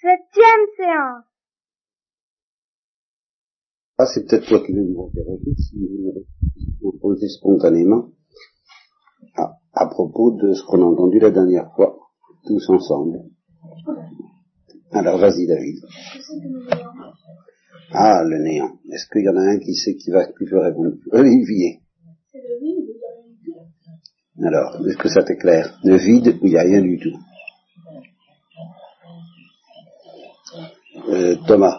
Septième séance. Ah, c'est peut-être toi qui veux nous interroger si vous me posez spontanément à, à propos de ce qu'on a entendu la dernière fois, tous ensemble. Alors vas-y David. Ah, le néant. Est-ce qu'il y en a un qui sait qui va qui veut répondre? Olivier. Alors, est-ce que ça t'éclaire? Le vide où il n'y a rien du tout. Euh, Thomas.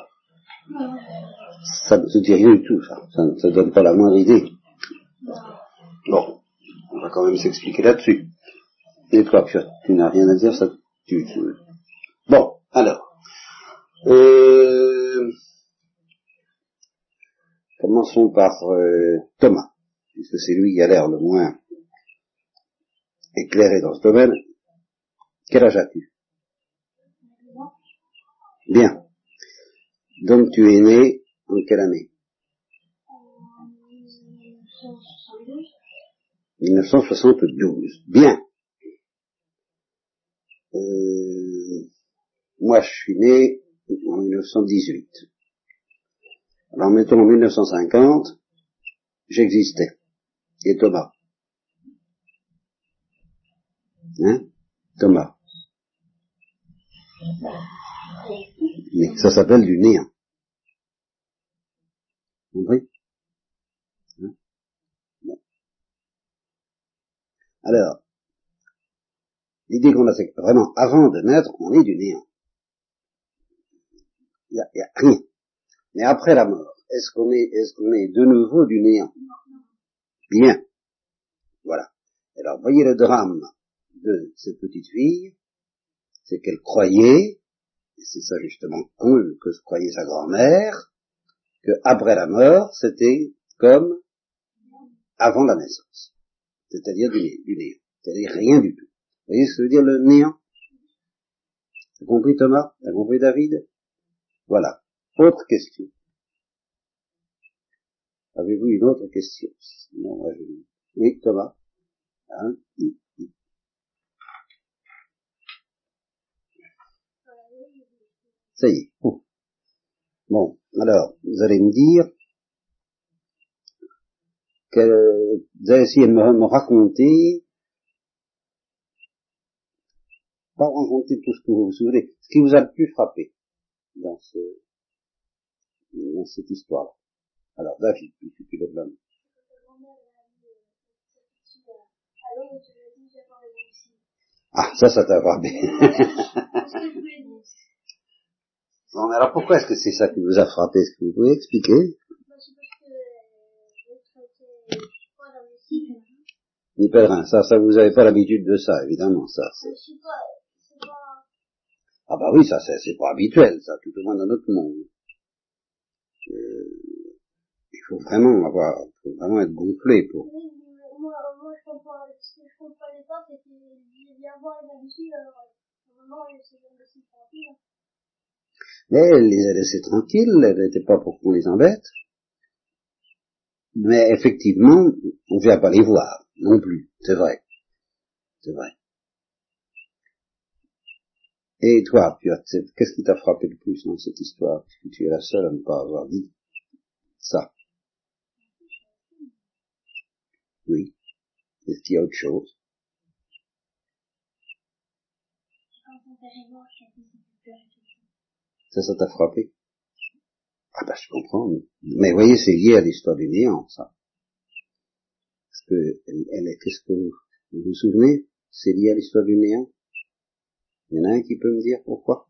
Ça ne te dit rien du tout, ça. Ça ne te donne pas la moindre idée. Bon, on va quand même s'expliquer là-dessus. Et toi, Piotr, tu n'as rien à dire, ça tu, tu... Bon, alors. Euh, commençons par euh, Thomas, puisque c'est lui qui a l'air le moins éclairé dans ce domaine. Quel âge as-tu? Bien. Donc tu es né en quelle année? 1972. Bien. Euh, moi, je suis né en 1918. Alors, mettons en 1950, j'existais. Et Thomas? Hein? Thomas Mais ça s'appelle du néant. Compris hein bon. Alors, l'idée qu'on a, c'est vraiment, avant de naître, on est du néant. Il n'y a rien. Mais après la mort, est-ce qu'on est, est-ce qu'on est de nouveau du néant? Bien. Voilà. Alors, voyez le drame de cette petite fille, c'est qu'elle croyait, et c'est ça justement que, que croyait sa grand-mère, que après la mort, c'était comme avant la naissance. C'est-à-dire du, du néant. C'est-à-dire rien du tout. Vous voyez ce que veut dire le néant? T'as compris Thomas? T'as compris David? Voilà. Autre question. Avez-vous une autre question? Sinon, moi, je... Oui, Thomas? Hein? Ça y est. Bon, alors, vous allez me dire que vous allez essayer de me, raconter, pas raconter tout ce que vous vous souvenez, ce qui vous a le plus frappé dans ce, cette histoire. Alors, David, tu, tu lèves la. Ah, ça, ça t'a frappé. Bon, mais alors pourquoi est-ce que c'est ça qui vous a frappé? Est-ce que vous pouvez expliquer? Les pèlerins, ça, ça, vous n'avez pas l'habitude de ça, évidemment, ça. Ah bah oui, ça, c'est pas habituel, ça, tout au moins dans notre monde. Euh, il faut vraiment avoir, il faut vraiment être gonflé pour moi, je comprends, ce que je comprenais pas, c'est qu'il vient voir les habitudes, alors, normalement, c'est aussi tranquille. Elle les a laissés tranquilles, elle n'était pas pour qu'on les embête. Mais effectivement, on ne vient pas les voir, non plus, c'est vrai. C'est vrai. Et toi, qu'est-ce qui t'a frappé le plus dans cette histoire? Puisque tu es la seule à ne pas avoir dit ça. Oui. Est-ce qu'il y a autre chose? Ça, ça t'a frappé? Ah ben, je comprends. Mais, voyez, c'est lié à l'histoire du néant, ça. Parce que, elle, elle qu'est-ce que vous, vous vous souvenez? C'est lié à l'histoire du néant? Il y en a un qui peut me dire pourquoi?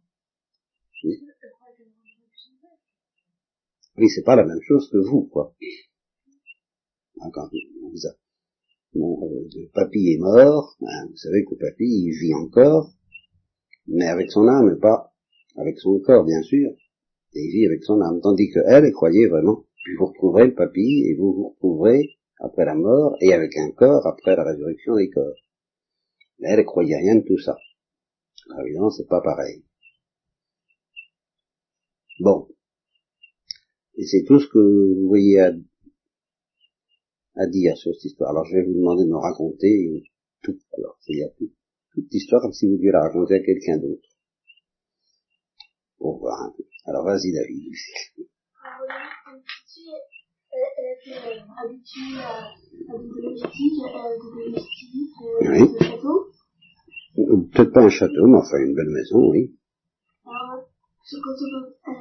Oui, oui c'est pas la même chose que vous, quoi. Hein, quand euh, papy est mort, hein, vous savez que papy, il vit encore, mais avec son âme, pas avec son corps bien sûr, et il vit avec son âme, tandis que elle, croyait vraiment, puis vous retrouverez le papy, et vous vous retrouverez après la mort, et avec un corps après la résurrection des corps. Mais elle, croyait rien de tout ça. Alors, évidemment, c'est pas pareil. Bon. Et c'est tout ce que vous voyez à, à dire sur cette histoire. Alors, je vais vous demander de me raconter tout. Alors, c'est à tout, toute l'histoire comme si vous deviez la raconter à quelqu'un d'autre. Voir un peu. Alors vas-y David. habituée à, des domestiques, château. Peut-être pas un château, mais enfin une belle maison, oui. Alors, euh,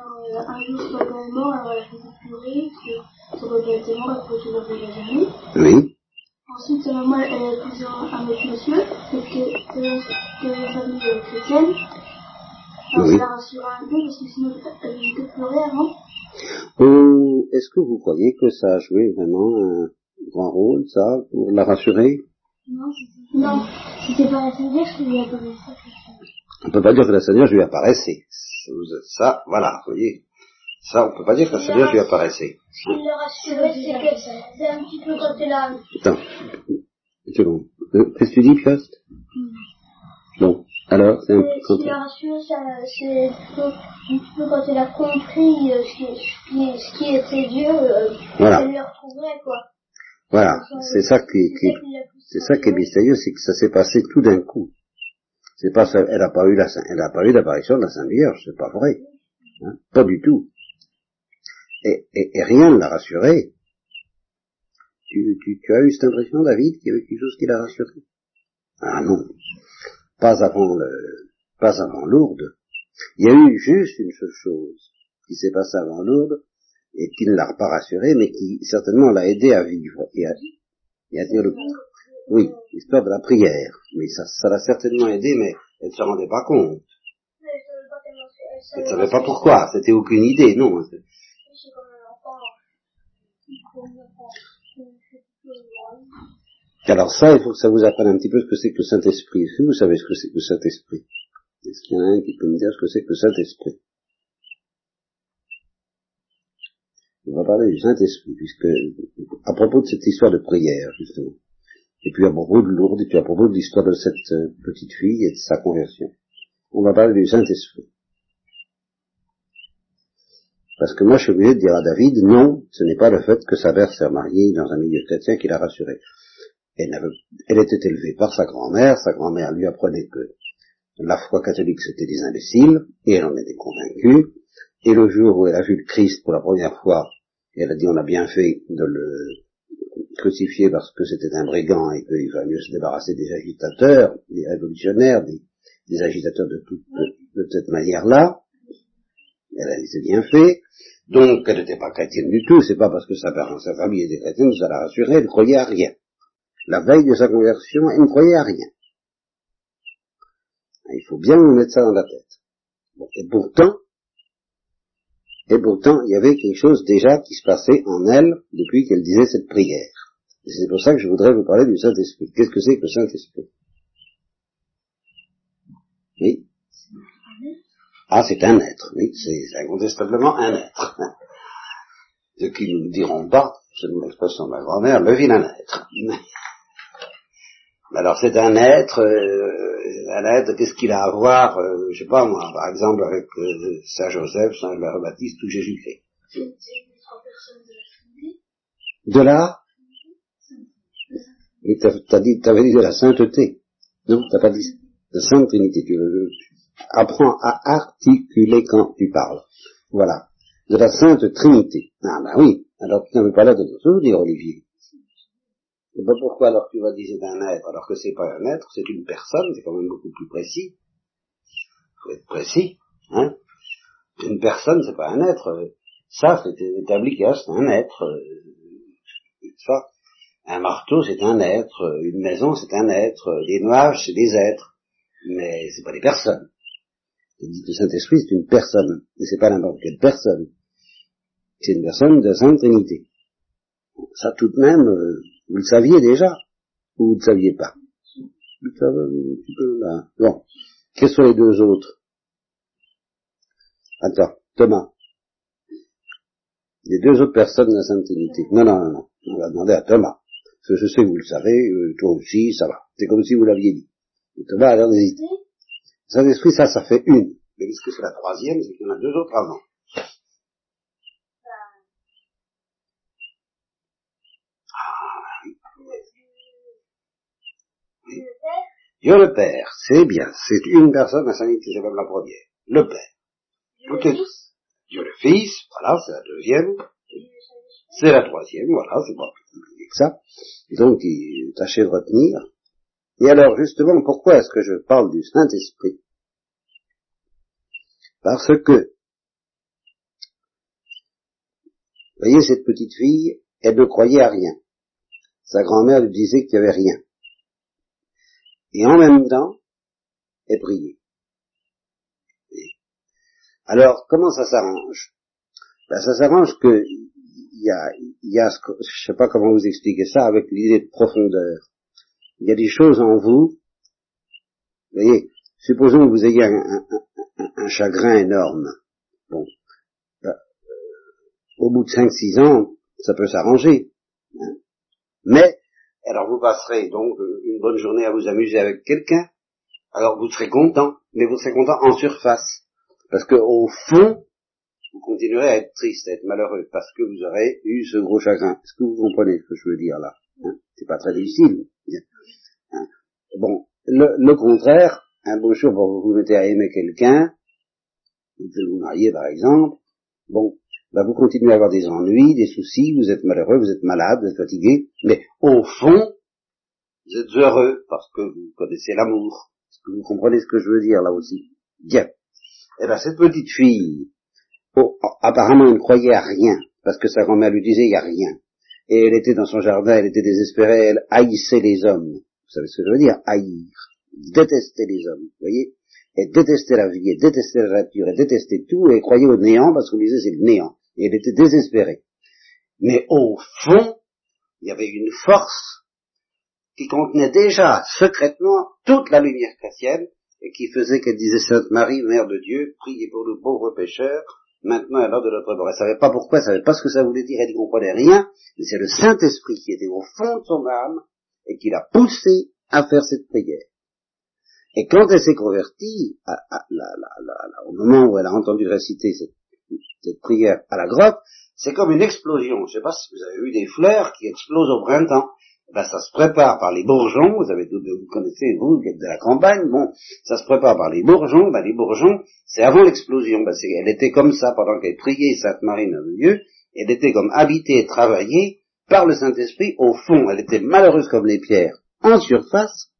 un jour, alors elle a fait pleurer, que doit pas être mort, elle lever la journée. Oui. Ensuite, sa maman, elle a épousé un, autre monsieur, parce que, euh, de la famille euh, chrétienne. Alors, Oui. rassure un peu, parce que sinon, pleurer avant. Ou est-ce que vous croyez que ça a joué vraiment un grand rôle, ça, pour la rassurer? Non, c'était pas la Seigneur qui lui a donné ça. On peut pas dire que la Seigneur lui apparaissait. Ça, voilà, vous voyez. Ça, on peut pas dire que la Seigneur lui apparaissait. Ce qui le rassurait, c'est que c'est un petit peu quand elle a... Attends, une seconde. Euh, Qu'est-ce que tu dis, Piast alors, c'est un peu... ça- c'est peu quand elle a compris euh, ce qui, était Dieu, euh, Voilà. elle le retrouverait, quoi. Voilà, c'est ça qui, qui- qui l'a plus c'est ça qui est mystérieux, c'est que ça s'est passé tout d'un coup. C'est pas ça, elle a pas eu la, elle a pas eu l'apparition de la Sainte Vierge, c'est pas vrai. Hein, pas du tout. Et, et, et rien ne l'a rassuré. Tu, tu, tu as eu cette impression, David, qu'il y avait quelque chose qui l'a rassuré Ah non, pas avant le, pas avant Lourdes. Il y a eu juste une seule chose qui s'est passée avant Lourdes et qui ne l'a pas rassuré, mais qui certainement l'a aidé à vivre et à, et à dire le oui, l'histoire de la prière. Mais ça, ça l'a certainement aidé, mais elle ne se rendait pas compte. Elle ne savait pas pourquoi. C'était aucune idée, non. C'est comme un enfant. Comme un enfant. Alors ça, il faut que ça vous apprenne un petit peu ce que c'est que le Saint-Esprit. Est-ce que vous savez ce que c'est que le Saint-Esprit Est-ce qu'il y en a un qui peut me dire ce que c'est que le Saint-Esprit On va parler du Saint-Esprit, puisque à propos de cette histoire de prière, justement, et puis à propos de Lourdes, et puis à propos de l'histoire de cette euh, petite fille et de sa conversion, on va parler du Saint-Esprit. Parce que moi, je suis obligé de dire à David, non, ce n'est pas le fait que sa mère s'est mariée dans un milieu chrétien qui l'a rassuré. Elle, n'avait- elle était élevée par sa grand-mère, sa grand-mère lui apprenait que la foi catholique c'était des imbéciles, et elle en était convaincue, et le jour où elle a vu le Christ pour la première fois, elle a dit on a bien fait de le crucifier parce que c'était un brigand et qu'il va mieux se débarrasser des agitateurs, des révolutionnaires, des, agitateurs de, toute, de, cette manière-là. Elle a dit c'est bien fait. Donc elle n'était pas chrétienne du tout, c'est pas parce que sa, sa famille était chrétienne que ça l'a rassurée, elle ne croyait à rien. La veille de sa conversion, elle ne croyait à rien. Il faut bien vous mettre ça dans la tête. Bon, et pourtant, et pourtant, il y avait quelque chose déjà qui se passait en elle depuis qu'elle disait cette prière. Et c'est pour ça que je voudrais vous parler du Saint-Esprit. Qu'est-ce que c'est que le Saint-Esprit? Oui? Ah, c'est un être, oui, c'est incontestablement un être. Ceux qui ne diront pas, selon l'expression de ma grand-mère, le vilain être. Alors c'est un être, euh, un être, qu'est-ce qu'il a à voir, euh, je sais pas moi, par exemple avec euh, Saint Joseph, Saint Baptiste ou Jésus-Christ. De la là Mais t'as dit, t'avais dit de la sainteté. Non, t'as pas dit de Sainte Trinité. Tu, tu apprends à articuler quand tu parles. Voilà. De la Sainte Trinité. Ah ben oui. Alors tu n'avais pas l'air de te dire, Olivier. Pourquoi alors tu vas dire c'est un être alors que c'est pas un être, c'est une personne, c'est quand même beaucoup plus précis. faut être précis, hein. Une personne, c'est pas un être. Ça, c'est établi qu'il c'est un être. un marteau, c'est un être. Une maison, c'est un être. Des nuages, c'est des êtres. Mais c'est pas des personnes. Le Saint-Esprit, c'est une personne. Et c'est pas n'importe quelle personne. C'est une personne de Sainte Trinité. Ça, tout de même, euh, vous le saviez déjà Ou vous ne le saviez pas. Bon. Quels sont les deux autres Attends, Thomas. Les deux autres personnes de la Sainte Trinité. Non, non, non, non. On va demander à Thomas. Parce que je sais que vous le savez, euh, toi aussi, ça va. C'est comme si vous l'aviez dit. Et Thomas a l'air d'hésiter. Saint-Esprit, ça, ça fait une. Mais est-ce que c'est la troisième? C'est qu'il y en a deux autres avant? Dieu le Père, c'est bien. C'est une personne, la Sainte Trinité, c'est comme la première. Le Père. Tout Ok. Dieu le Fils, voilà, c'est la deuxième. C'est la troisième, voilà, c'est pas plus compliqué que ça. Donc, tâchez de retenir. Et alors, justement, pourquoi est-ce que je parle du Saint-Esprit? Parce que, vous voyez, cette petite fille, elle ne croyait à rien. Sa grand-mère lui disait qu'il n'y avait rien. Et en même temps, elle priait. Alors, comment ça s'arrange? Ben, Ça s'arrange que il y a, y a, je sais pas comment vous expliquer ça avec l'idée de profondeur. Il y a des choses en vous, vous voyez, supposons que vous ayez un, un, chagrin énorme. Bon, ben, euh, au bout de 5-6 ans, ça peut s'arranger. Hein. Mais, alors vous passerez donc une bonne journée à vous amuser avec quelqu'un, alors vous serez content, mais vous serez content en surface. Parce que au fond, vous continuerez à être triste, à être malheureux, parce que vous aurez eu ce gros chagrin. Est-ce que vous comprenez ce que je veux dire là? Hein? C'est pas très difficile. Hein? Bon, le, contraire, un beau jour, vous vous mettez à aimer quelqu'un, vous vous marier par exemple, bon, bah vous continuez à avoir des ennuis, des soucis, vous êtes malheureux, vous êtes malade, vous êtes fatigué, mais au fond, vous êtes heureux parce que vous connaissez l'amour. Est-ce que vous comprenez ce que je veux dire là aussi? Bien. Eh bien cette petite fille, oh, apparemment elle ne croyait à rien, parce que sa grand-mère lui disait il n'y a rien. Et elle était dans son jardin, elle était désespérée, elle haïssait les hommes. Vous savez ce que je veux dire? Haïr. Détester les hommes, vous voyez? Elle détestait la vie, elle détestait la nature, elle détestait tout, et elle croyait au néant parce qu'on disait c'est le néant. Et elle était désespérée. Mais au fond, il y avait une force qui contenait déjà secrètement toute la lumière chrétienne et qui faisait qu'elle disait Sainte Marie, Mère de Dieu, priez pour nous pauvres pécheurs, maintenant à l'heure de notre mort. Elle savait pas pourquoi, elle savait pas ce que ça voulait dire, elle ne comprenait rien, mais c'est le Saint-Esprit qui était au fond de son âme et qui l'a poussée à faire cette prière. Et quand elle s'est convertie, au moment où elle a entendu réciter cette, cette prière à la grotte, c'est comme une explosion. Je ne sais pas si vous avez vu des fleurs qui explosent au printemps. Ben, ça se prépare par les bourgeons, vous avez vous connaissez, vous, qui êtes de la campagne, bon, ça se prépare par les bourgeons, ben, les bourgeons, c'est avant l'explosion, ben, elle était comme ça pendant qu'elle priait Sainte Marie Dieu, elle était comme habitée et travaillée par le Saint-Esprit au fond, elle était malheureuse comme les pierres en surface,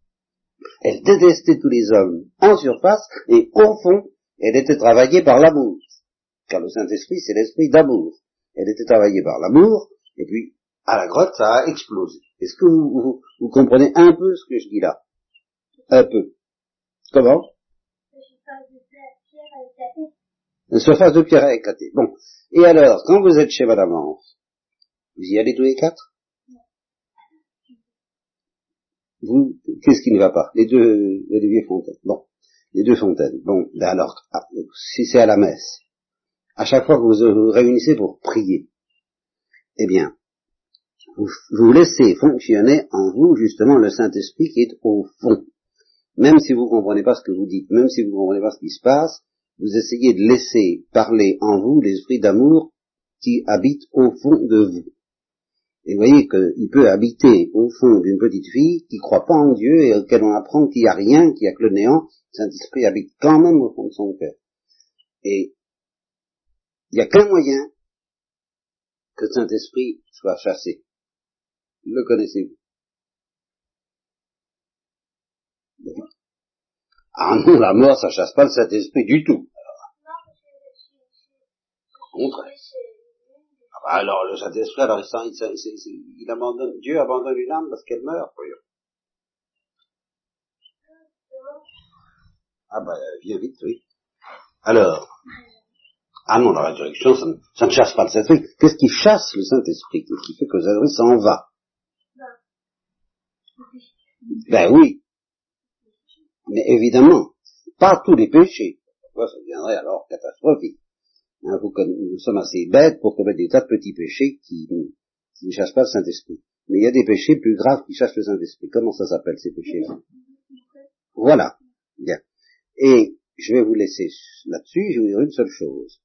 elle détestait tous les hommes en surface, et au fond, elle était travaillée par l'amour, car le Saint-Esprit c'est l'esprit d'amour, elle était travaillée par l'amour, et puis à la grotte, ça a explosé. Est-ce que vous, vous, comprenez un peu ce que je dis là? Un peu. Comment? Une surface de pierre a éclaté. Bon. Et alors, quand vous êtes chez Madame Anse, vous y allez tous les quatre? Vous, qu'est-ce qui ne va pas? Les deux, les deux fontaines. Bon. Les deux fontaines. Bon. Ben alors, ah, si c'est à la messe, à chaque fois que vous vous réunissez pour prier, eh bien, vous, laissez fonctionner en vous justement le Saint-Esprit qui est au fond. Même si vous ne comprenez pas ce que vous dites, même si vous ne comprenez pas ce qui se passe, vous essayez de laisser parler en vous l'esprit d'amour qui habite au fond de vous. Et vous voyez qu'il peut habiter au fond d'une petite fille qui ne croit pas en Dieu et auquel on apprend qu'il n'y a rien, qu'il n'y a que le néant. Saint-Esprit habite quand même au fond de son cœur. Et il n'y a qu'un moyen que Saint-Esprit soit chassé. Le connaissez-vous? Ah non, la mort, ça chasse pas le Saint-Esprit du tout. Au contraire. Ah bah alors, le Saint-Esprit, alors, il, il, il, abandonne, Dieu abandonne une âme parce qu'elle meurt, voyons. Ah bah, viens vite, oui. Alors, ah non, la résurrection, ça ne, chasse pas le Saint-Esprit. Qu'est-ce qui chasse le Saint-Esprit? Qu'est-ce qui fait que le s'en va? Ben oui. Mais évidemment, pas tous les péchés. Pourquoi ça deviendrait alors catastrophique? Hein, Nous sommes assez bêtes pour commettre des tas de petits péchés qui, ne chassent pas le Saint-Esprit. Mais il y a des péchés plus graves qui chassent le Saint-Esprit. Comment ça s'appelle ces péchés-là? Voilà. Bien. Et je vais vous laisser là-dessus, je vais vous dire une seule chose.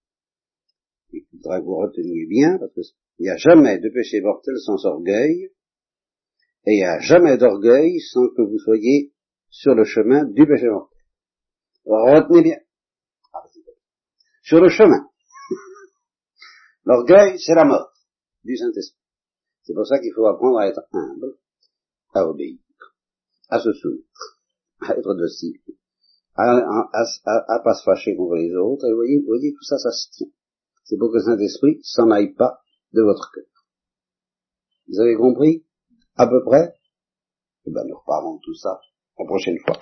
Il faudra que vous reteniez bien, parce qu'il n'y a jamais de péché mortel sans orgueil, et il n'y a jamais d'orgueil sans que vous soyez sur le chemin du péché mortel. Retenez bien. sur le chemin. L'orgueil, c'est la mort du Saint-Esprit. C'est pour ça qu'il faut apprendre à être humble, à obéir, à se soumettre, à être docile, à, à, pas se fâcher contre les autres. Et vous voyez, vous voyez, tout ça, ça se tient. C'est pour que le Saint-Esprit s'en aille pas de votre cœur. Vous avez compris? À peu près? Eh bien, nous reparlons de tout ça la prochaine fois.